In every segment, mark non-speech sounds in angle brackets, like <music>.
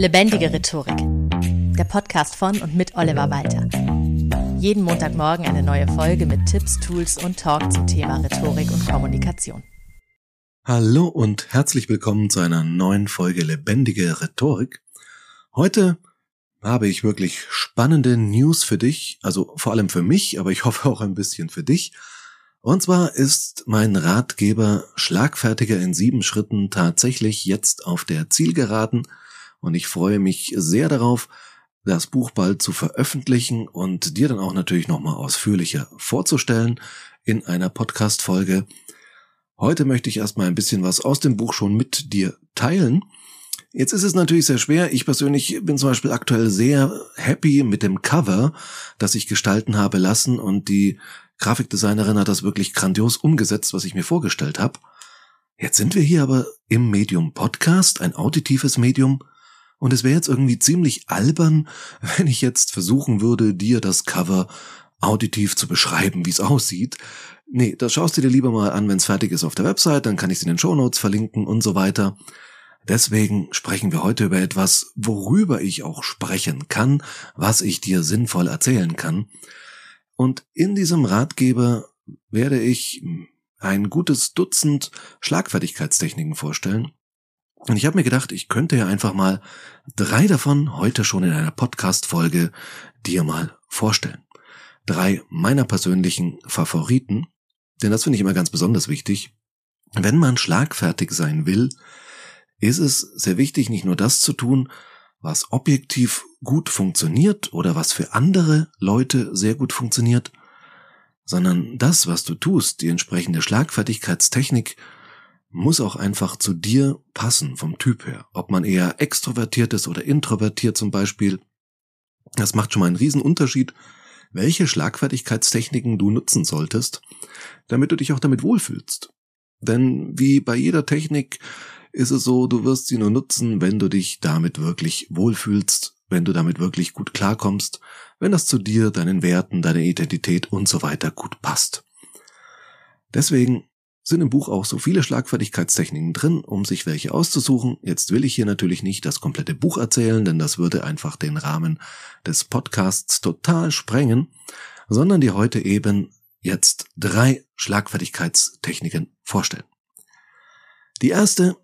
Lebendige Rhetorik. Der Podcast von und mit Oliver Walter. Jeden Montagmorgen eine neue Folge mit Tipps, Tools und Talk zum Thema Rhetorik und Kommunikation. Hallo und herzlich willkommen zu einer neuen Folge Lebendige Rhetorik. Heute habe ich wirklich spannende News für dich, also vor allem für mich, aber ich <laughs> hoffe auch ein bisschen für dich. Und zwar ist mein Ratgeber Schlagfertiger in sieben Schritten tatsächlich jetzt auf der Zielgeraden und ich freue mich sehr darauf, das Buch bald zu veröffentlichen und dir dann auch natürlich nochmal ausführlicher vorzustellen in einer Podcast-Folge. Heute möchte ich erstmal ein bisschen was aus dem Buch schon mit dir teilen. Jetzt ist es natürlich sehr schwer. Ich persönlich bin zum Beispiel aktuell sehr happy mit dem Cover, das ich gestalten habe lassen und die Grafikdesignerin hat das wirklich grandios umgesetzt, was ich mir vorgestellt habe. Jetzt sind wir hier aber im Medium Podcast, ein auditives Medium, und es wäre jetzt irgendwie ziemlich albern, <laughs> wenn ich jetzt versuchen würde, dir das Cover auditiv zu beschreiben, wie es aussieht. Nee, das schaust du dir lieber mal an, wenn es fertig ist auf der Website, dann kann ich es in den Shownotes verlinken und so weiter. Deswegen sprechen wir heute über etwas, worüber ich auch sprechen kann, was ich dir sinnvoll erzählen kann. Und in diesem Ratgeber werde ich ein gutes Dutzend Schlagfertigkeitstechniken vorstellen. Und ich habe mir gedacht, ich könnte ja einfach mal drei davon heute schon in einer Podcast-Folge dir mal vorstellen. Drei meiner persönlichen Favoriten, denn das finde ich immer ganz besonders wichtig. Wenn man schlagfertig sein will, ist es sehr wichtig, nicht nur das zu tun, was objektiv gut funktioniert oder was für andere Leute sehr gut funktioniert, sondern das, was du tust, die entsprechende Schlagfertigkeitstechnik, muss auch einfach zu dir passen vom Typ her. Ob man eher extrovertiert ist oder introvertiert zum Beispiel. Das macht schon mal einen riesen Unterschied, welche Schlagfertigkeitstechniken du nutzen solltest, damit du dich auch damit wohlfühlst. Denn wie bei jeder Technik ist es so, du wirst sie nur nutzen, wenn du dich damit wirklich wohlfühlst, wenn du damit wirklich gut klarkommst, wenn das zu dir, deinen Werten, deiner Identität und so weiter gut passt. Deswegen sind im Buch auch so viele Schlagfertigkeitstechniken drin, um sich welche auszusuchen. Jetzt will ich hier natürlich nicht das komplette Buch erzählen, denn das würde einfach den Rahmen des Podcasts total sprengen, sondern dir heute eben jetzt drei Schlagfertigkeitstechniken vorstellen. Die erste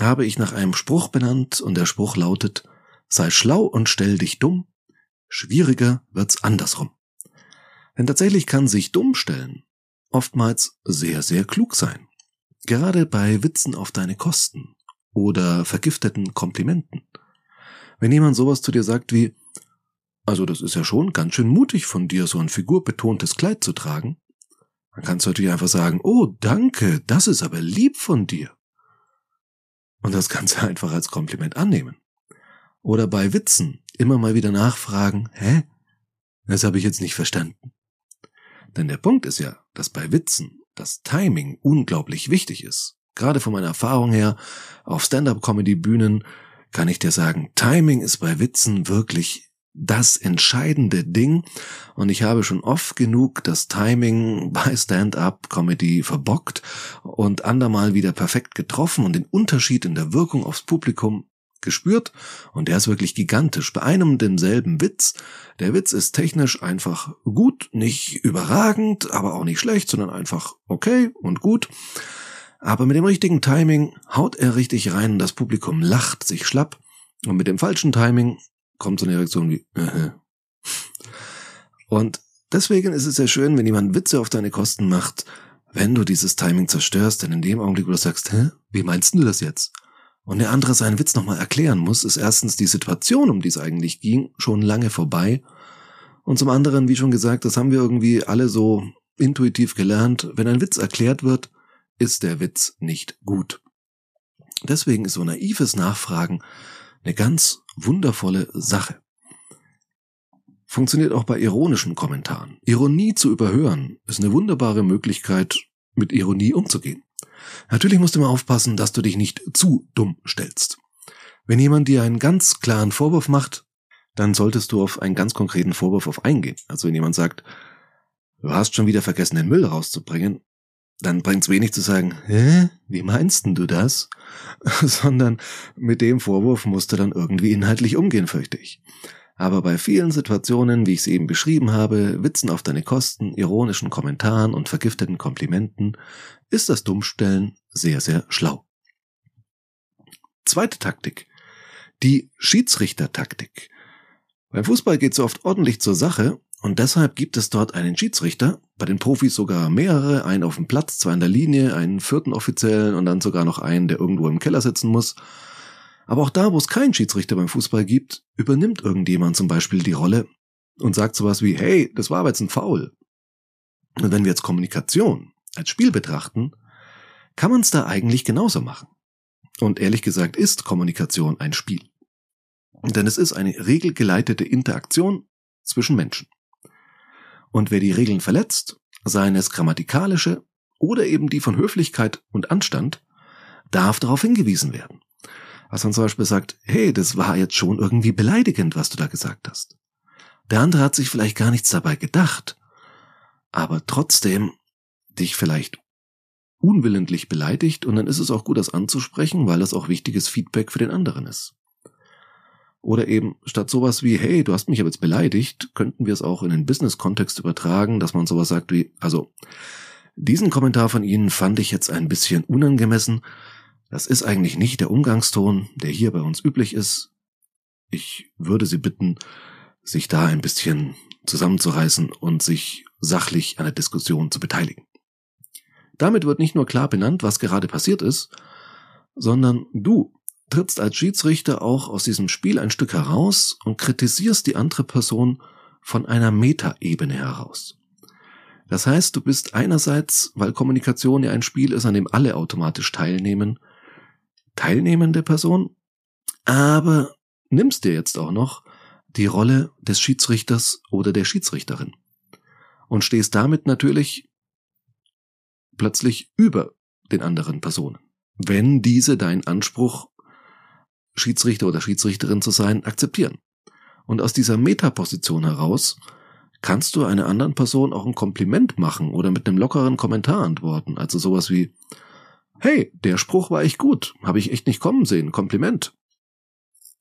habe ich nach einem Spruch benannt und der Spruch lautet, sei schlau und stell dich dumm, schwieriger wird's andersrum. Denn tatsächlich kann sich dumm stellen oftmals sehr, sehr klug sein. Gerade bei Witzen auf deine Kosten oder vergifteten Komplimenten. Wenn jemand sowas zu dir sagt wie, also das ist ja schon ganz schön mutig von dir, so ein figurbetontes Kleid zu tragen, dann kannst du natürlich einfach sagen, oh danke, das ist aber lieb von dir und das Ganze <laughs> einfach als Kompliment annehmen. Oder bei Witzen immer mal wieder nachfragen, hä? Das habe ich jetzt nicht verstanden. Denn der Punkt ist ja, dass bei Witzen das Timing unglaublich wichtig ist. Gerade von meiner Erfahrung her auf Stand-up-Comedy-Bühnen kann ich dir sagen, Timing ist bei Witzen wirklich das entscheidende Ding und ich habe schon oft genug das Timing bei Stand-up-Comedy verbockt und andermal wieder perfekt getroffen und den Unterschied in der Wirkung aufs Publikum gespürt und der ist wirklich gigantisch. Bei einem demselben Witz. Der Witz ist technisch einfach gut, nicht überragend, aber auch nicht schlecht, sondern einfach okay und gut. Aber mit dem richtigen Timing haut er richtig rein, das Publikum lacht sich schlapp und mit dem falschen Timing kommt so eine Reaktion wie, äh. Und deswegen ist es sehr schön, wenn jemand Witze auf deine Kosten macht, wenn du dieses Timing zerstörst, denn in dem Augenblick, wo du sagst, hä, wie meinst du das jetzt? Und der andere seinen Witz nochmal erklären muss, ist erstens die Situation, um die es eigentlich ging, schon lange vorbei. Und zum anderen, wie schon gesagt, das haben wir irgendwie alle so intuitiv gelernt, wenn ein Witz erklärt wird, ist der Witz nicht gut. Deswegen ist so naives Nachfragen eine ganz wundervolle Sache. Funktioniert auch bei ironischen Kommentaren. Ironie zu überhören ist eine wunderbare Möglichkeit, mit Ironie umzugehen. Natürlich musst du immer aufpassen, dass du dich nicht zu dumm stellst. Wenn jemand dir einen ganz klaren Vorwurf macht, dann solltest du auf einen ganz konkreten Vorwurf auf eingehen. Also wenn jemand sagt, du hast schon wieder vergessen, den Müll rauszubringen, dann bringt's wenig zu sagen, hä, wie meinst denn du das? <laughs> Sondern mit dem Vorwurf musst du dann irgendwie inhaltlich umgehen, fürchte ich. Aber bei vielen Situationen, wie ich sie eben beschrieben habe, Witzen auf deine Kosten, ironischen Kommentaren und vergifteten Komplimenten, ist das Dummstellen sehr, sehr schlau. Zweite Taktik. Die Schiedsrichtertaktik. Beim Fußball geht es oft ordentlich zur Sache und deshalb gibt es dort einen Schiedsrichter, bei den Profis sogar mehrere, einen auf dem Platz, zwei an der Linie, einen vierten Offiziellen und dann sogar noch einen, der irgendwo im Keller sitzen muss. Aber auch da, wo es keinen Schiedsrichter beim Fußball gibt, übernimmt irgendjemand zum Beispiel die Rolle und sagt sowas wie, hey, das war aber jetzt ein Foul. Und wenn wir jetzt Kommunikation als Spiel betrachten, kann man es da eigentlich genauso machen. Und ehrlich gesagt ist Kommunikation ein Spiel. Denn es ist eine regelgeleitete Interaktion zwischen Menschen. Und wer die Regeln verletzt, seien es grammatikalische oder eben die von Höflichkeit und Anstand, darf darauf hingewiesen werden. Was man zum Beispiel sagt, hey, das war jetzt schon irgendwie beleidigend, was du da gesagt hast. Der andere hat sich vielleicht gar nichts dabei gedacht, aber trotzdem dich vielleicht unwillentlich beleidigt und dann ist es auch gut, das anzusprechen, weil das auch wichtiges Feedback für den anderen ist. Oder eben statt sowas wie, hey, du hast mich aber jetzt beleidigt, könnten wir es auch in den Business-Kontext übertragen, dass man sowas sagt wie, also, diesen Kommentar von Ihnen fand ich jetzt ein bisschen unangemessen. Das ist eigentlich nicht der Umgangston, der hier bei uns üblich ist. Ich würde Sie bitten, sich da ein bisschen zusammenzureißen und sich sachlich an der Diskussion zu beteiligen. Damit wird nicht nur klar benannt, was gerade passiert ist, sondern du trittst als Schiedsrichter auch aus diesem Spiel ein Stück heraus und kritisierst die andere Person von einer Metaebene heraus. Das heißt, du bist einerseits, weil Kommunikation ja ein Spiel ist, an dem alle automatisch teilnehmen, teilnehmende Person, aber nimmst dir jetzt auch noch die Rolle des Schiedsrichters oder der Schiedsrichterin und stehst damit natürlich plötzlich über den anderen Personen, wenn diese deinen Anspruch Schiedsrichter oder Schiedsrichterin zu sein, akzeptieren. Und aus dieser Metaposition heraus kannst du einer anderen Person auch ein Kompliment machen oder mit einem lockeren Kommentar antworten. Also sowas wie, hey, der Spruch war echt gut, habe ich echt nicht kommen sehen, Kompliment.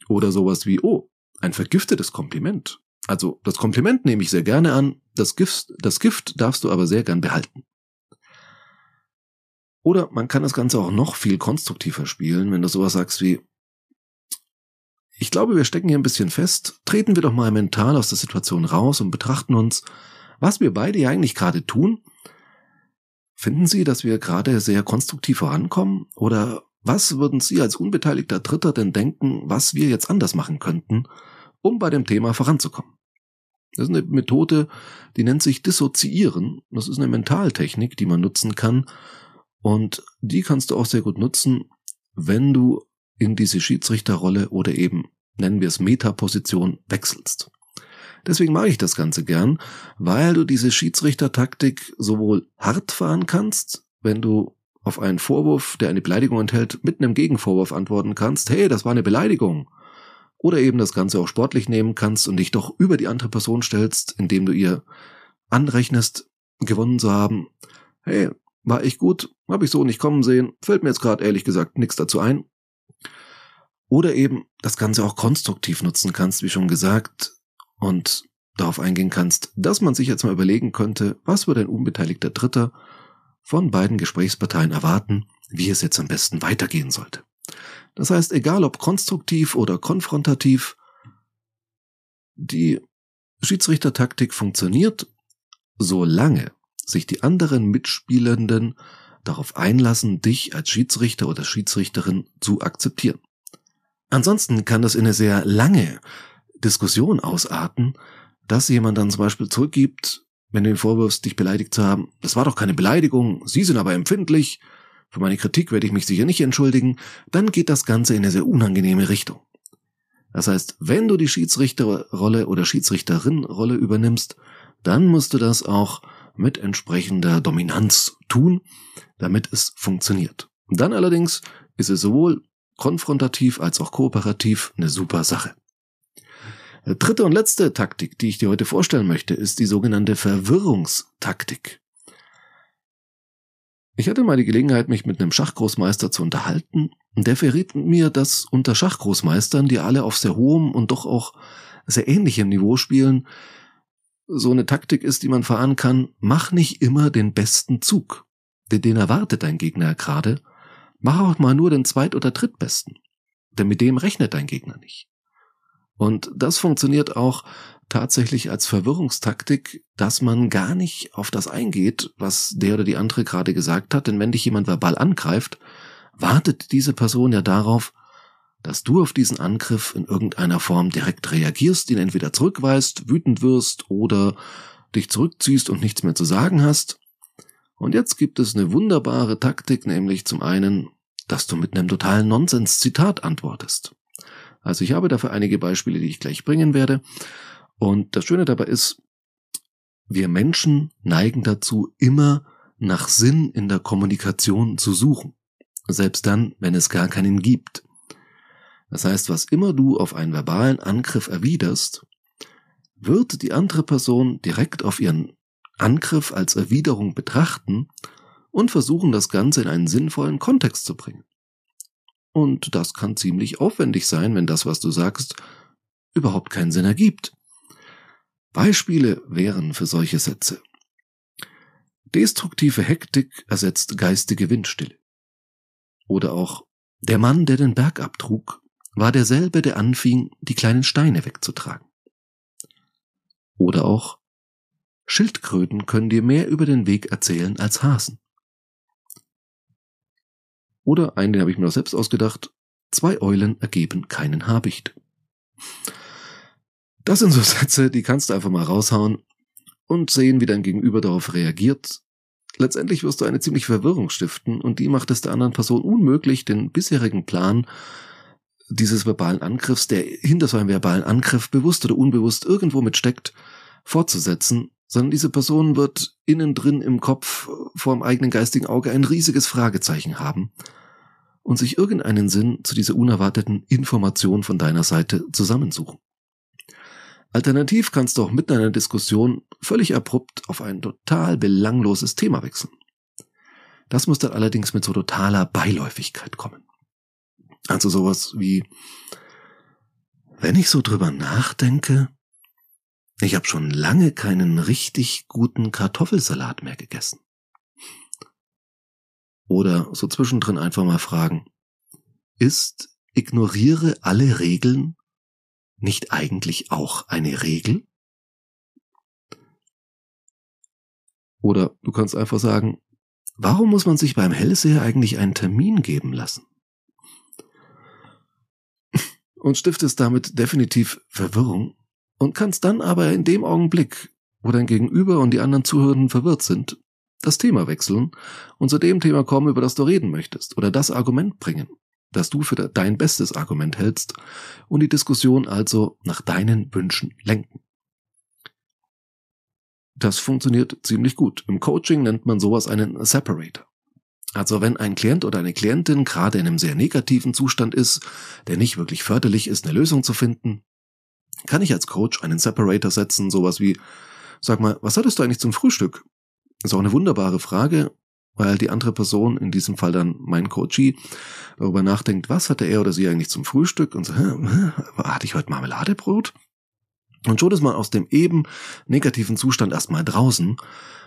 Oder sowas wie, oh, ein vergiftetes Kompliment. Also das Kompliment nehme ich sehr gerne an, das Gift, das Gift darfst du aber sehr gern behalten. Oder man kann das Ganze auch noch viel konstruktiver spielen, wenn du sowas sagst wie, ich glaube, wir stecken hier ein bisschen fest. Treten wir doch mal mental aus der Situation raus und betrachten uns, was wir beide ja eigentlich gerade tun. Finden Sie, dass wir gerade sehr konstruktiv vorankommen? Oder was würden Sie als unbeteiligter Dritter denn denken, was wir jetzt anders machen könnten, um bei dem Thema voranzukommen? Das ist eine Methode, die nennt sich Dissoziieren. Das ist eine Mentaltechnik, die man nutzen kann. Und die kannst du auch sehr gut nutzen, wenn du in diese Schiedsrichterrolle oder eben, nennen wir es Metaposition, wechselst. Deswegen mache ich das Ganze gern, weil du diese Schiedsrichtertaktik sowohl hart fahren kannst, wenn du auf einen Vorwurf, der eine Beleidigung enthält, mit einem Gegenvorwurf antworten kannst, hey, das war eine Beleidigung. Oder eben das Ganze auch sportlich nehmen kannst und dich doch über die andere Person stellst, indem du ihr anrechnest, gewonnen zu haben. Hey, war ich gut, habe ich so nicht kommen sehen, fällt mir jetzt gerade ehrlich gesagt nichts dazu ein, oder eben das Ganze auch konstruktiv nutzen kannst, wie schon gesagt, und darauf eingehen kannst, dass man sich jetzt mal überlegen könnte, was würde ein unbeteiligter Dritter von beiden Gesprächsparteien erwarten, wie es jetzt am besten weitergehen sollte. Das heißt, egal ob konstruktiv oder konfrontativ, die Schiedsrichtertaktik funktioniert, solange sich die anderen Mitspielenden darauf einlassen, dich als Schiedsrichter oder Schiedsrichterin zu akzeptieren. Ansonsten kann das in eine sehr lange Diskussion ausarten, dass jemand dann zum Beispiel zurückgibt, wenn du ihn vorwirfst, dich beleidigt zu haben. Das war doch keine Beleidigung, Sie sind aber empfindlich. Für meine Kritik werde ich mich sicher nicht entschuldigen. Dann geht das Ganze in eine sehr unangenehme Richtung. Das heißt, wenn du die Schiedsrichterrolle oder Schiedsrichterinrolle übernimmst, dann musst du das auch mit entsprechender Dominanz tun, damit es funktioniert. Dann allerdings ist es sowohl konfrontativ als auch kooperativ eine super Sache. Dritte und letzte Taktik, die ich dir heute vorstellen möchte, ist die sogenannte Verwirrungstaktik. Ich hatte mal die Gelegenheit, mich mit einem Schachgroßmeister zu unterhalten, und der verriet mir, dass unter Schachgroßmeistern, die alle auf sehr hohem und doch auch sehr ähnlichem Niveau spielen, so eine Taktik ist, die man fahren kann, mach nicht immer den besten Zug. Denn den erwartet dein Gegner gerade. Mach auch mal nur den zweit- oder drittbesten. Denn mit dem rechnet dein Gegner nicht. Und das funktioniert auch tatsächlich als Verwirrungstaktik, dass man gar nicht auf das eingeht, was der oder die andere gerade gesagt hat, denn wenn dich jemand verbal angreift, wartet diese Person ja darauf, dass du auf diesen Angriff in irgendeiner Form direkt reagierst, ihn entweder zurückweist, wütend wirst oder dich zurückziehst und nichts mehr zu sagen hast. Und jetzt gibt es eine wunderbare Taktik, nämlich zum einen, dass du mit einem totalen Nonsens-Zitat antwortest. Also ich habe dafür einige Beispiele, die ich gleich bringen werde. Und das Schöne dabei ist, wir Menschen neigen dazu, immer nach Sinn in der Kommunikation zu suchen. Selbst dann, wenn es gar keinen gibt. Das heißt, was immer du auf einen verbalen Angriff erwiderst, wird die andere Person direkt auf ihren Angriff als Erwiderung betrachten und versuchen, das Ganze in einen sinnvollen Kontext zu bringen. Und das kann ziemlich aufwendig sein, wenn das, was du sagst, überhaupt keinen Sinn ergibt. Beispiele wären für solche Sätze. Destruktive Hektik ersetzt geistige Windstille. Oder auch der Mann, der den Berg abtrug, war derselbe, der anfing, die kleinen Steine wegzutragen. Oder auch Schildkröten können dir mehr über den Weg erzählen als Hasen. Oder einen, den habe ich mir auch selbst ausgedacht, zwei Eulen ergeben keinen Habicht. Das sind so <laughs> Sätze, die kannst du einfach mal raushauen und sehen, wie dein Gegenüber darauf reagiert. Letztendlich wirst du eine ziemlich Verwirrung stiften und die macht es der anderen Person unmöglich, den bisherigen Plan dieses verbalen Angriffs, der hinter so einem verbalen Angriff bewusst oder unbewusst irgendwo mitsteckt, fortzusetzen, sondern diese Person wird innen drin im Kopf vor dem eigenen geistigen Auge ein riesiges Fragezeichen haben und sich irgendeinen Sinn zu dieser unerwarteten Information von deiner Seite zusammensuchen. Alternativ kannst du auch mitten in einer Diskussion völlig abrupt auf ein total belangloses Thema wechseln. Das muss dann allerdings mit so totaler Beiläufigkeit kommen. Also sowas wie, wenn ich so drüber nachdenke, ich habe schon lange keinen richtig guten Kartoffelsalat mehr gegessen. Oder so zwischendrin einfach mal fragen, ist ignoriere alle Regeln nicht eigentlich auch eine Regel? Oder du kannst einfach sagen, warum muss man sich beim Hellseher eigentlich einen Termin geben lassen? Und stiftest damit definitiv Verwirrung und kannst dann aber in dem Augenblick, wo dein Gegenüber und die anderen Zuhörenden verwirrt sind, das Thema wechseln und zu dem Thema kommen, über das du reden möchtest, oder das Argument bringen, das du für dein bestes Argument hältst, und die Diskussion also nach deinen Wünschen lenken. Das funktioniert ziemlich gut. Im Coaching nennt man sowas einen Separator. Also wenn ein Klient oder eine Klientin gerade in einem sehr negativen Zustand ist, der nicht wirklich förderlich ist, eine Lösung zu finden, kann ich als Coach einen Separator setzen, sowas wie, sag mal, was hattest du eigentlich zum Frühstück? Ist auch eine wunderbare Frage, weil die andere Person, in diesem Fall dann mein Coachie, darüber nachdenkt, was hatte er oder sie eigentlich zum Frühstück und so, hä, hatte ich heute Marmeladebrot? Und schon ist man aus dem eben negativen Zustand erstmal draußen.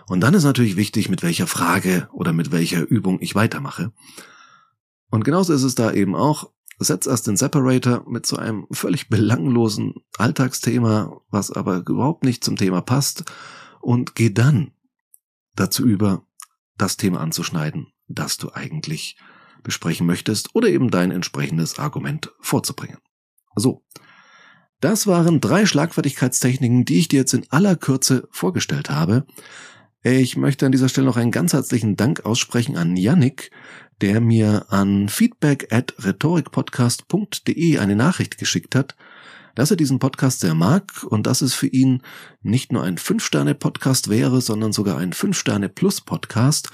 Und dann ist natürlich wichtig, mit welcher Frage oder mit welcher Übung ich weitermache. Und genauso ist es da eben auch, setz erst den Separator mit so einem völlig belanglosen Alltagsthema, was aber überhaupt nicht zum Thema passt, und geh dann dazu über, das Thema anzuschneiden, das du eigentlich besprechen möchtest oder eben dein entsprechendes Argument vorzubringen. So. Das waren drei Schlagfertigkeitstechniken, die ich dir jetzt in aller Kürze vorgestellt habe. Ich möchte an dieser Stelle noch einen ganz herzlichen Dank aussprechen an Yannick, der mir an feedback at rhetorikpodcast.de eine Nachricht geschickt hat, dass er diesen Podcast sehr mag und dass es für ihn nicht nur ein 5-Sterne-Podcast wäre, sondern sogar ein 5-Sterne-Plus-Podcast,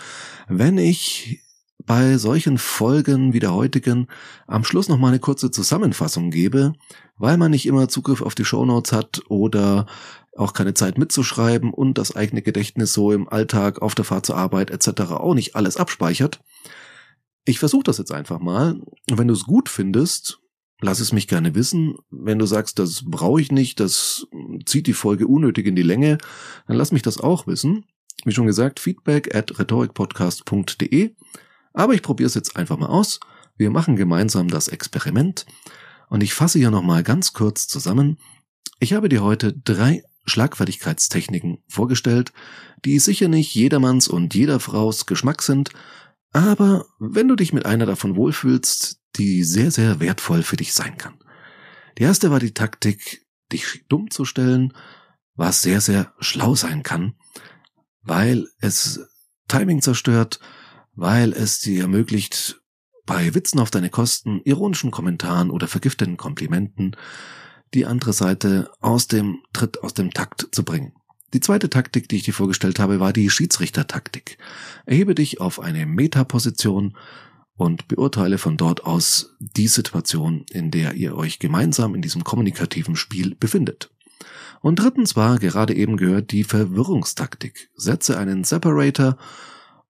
wenn ich bei solchen Folgen wie der heutigen am Schluss noch mal eine kurze Zusammenfassung gebe, weil man nicht immer Zugriff auf die Shownotes hat oder auch keine Zeit mitzuschreiben und das eigene Gedächtnis so im Alltag, auf der Fahrt zur Arbeit etc. auch nicht alles abspeichert. Ich versuche das jetzt einfach mal. Wenn du es gut findest, lass es mich gerne wissen. Wenn du sagst, das brauche ich nicht, das zieht die Folge unnötig in die Länge, dann lass mich das auch wissen. Wie schon gesagt, feedback at rhetorikpodcast.de. Aber ich probiere es jetzt einfach mal aus. Wir machen gemeinsam das Experiment. Und ich fasse hier nochmal ganz kurz zusammen. Ich habe dir heute drei Schlagfertigkeitstechniken vorgestellt, die sicher nicht jedermanns und jeder Fraus Geschmack sind, aber wenn du dich mit einer davon wohlfühlst, die sehr, sehr wertvoll für dich sein kann. Die erste war die Taktik, dich dumm zu stellen, was sehr, sehr schlau sein kann, weil es Timing zerstört, weil es dir ermöglicht, bei Witzen auf deine Kosten, ironischen Kommentaren oder vergifteten Komplimenten die andere Seite aus dem Tritt, aus dem Takt zu bringen. Die zweite Taktik, die ich dir vorgestellt habe, war die Schiedsrichtertaktik. Erhebe dich auf eine Metaposition und beurteile von dort aus die Situation, in der ihr euch gemeinsam in diesem kommunikativen Spiel befindet. Und drittens war gerade eben gehört die Verwirrungstaktik. Setze einen Separator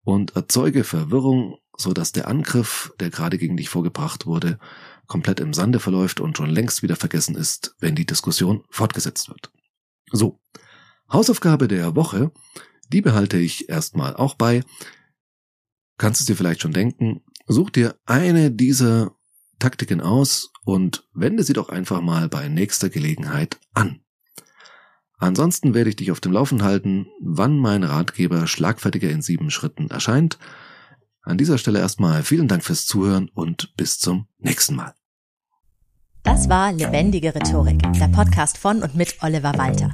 und erzeuge Verwirrung, so dass der Angriff, der gerade gegen dich vorgebracht wurde, komplett im Sande verläuft und schon längst wieder vergessen ist, wenn die Diskussion fortgesetzt wird. So. Hausaufgabe der Woche, die behalte ich erstmal auch bei. Kannst es dir vielleicht schon denken, such dir eine dieser Taktiken aus und wende sie doch einfach mal bei nächster Gelegenheit an. Ansonsten werde ich dich auf dem Laufen halten, wann mein Ratgeber Schlagfertiger in sieben Schritten erscheint. An dieser Stelle erstmal vielen Dank fürs Zuhören und bis zum nächsten Mal. Das war Lebendige Rhetorik, der Podcast von und mit Oliver Walter.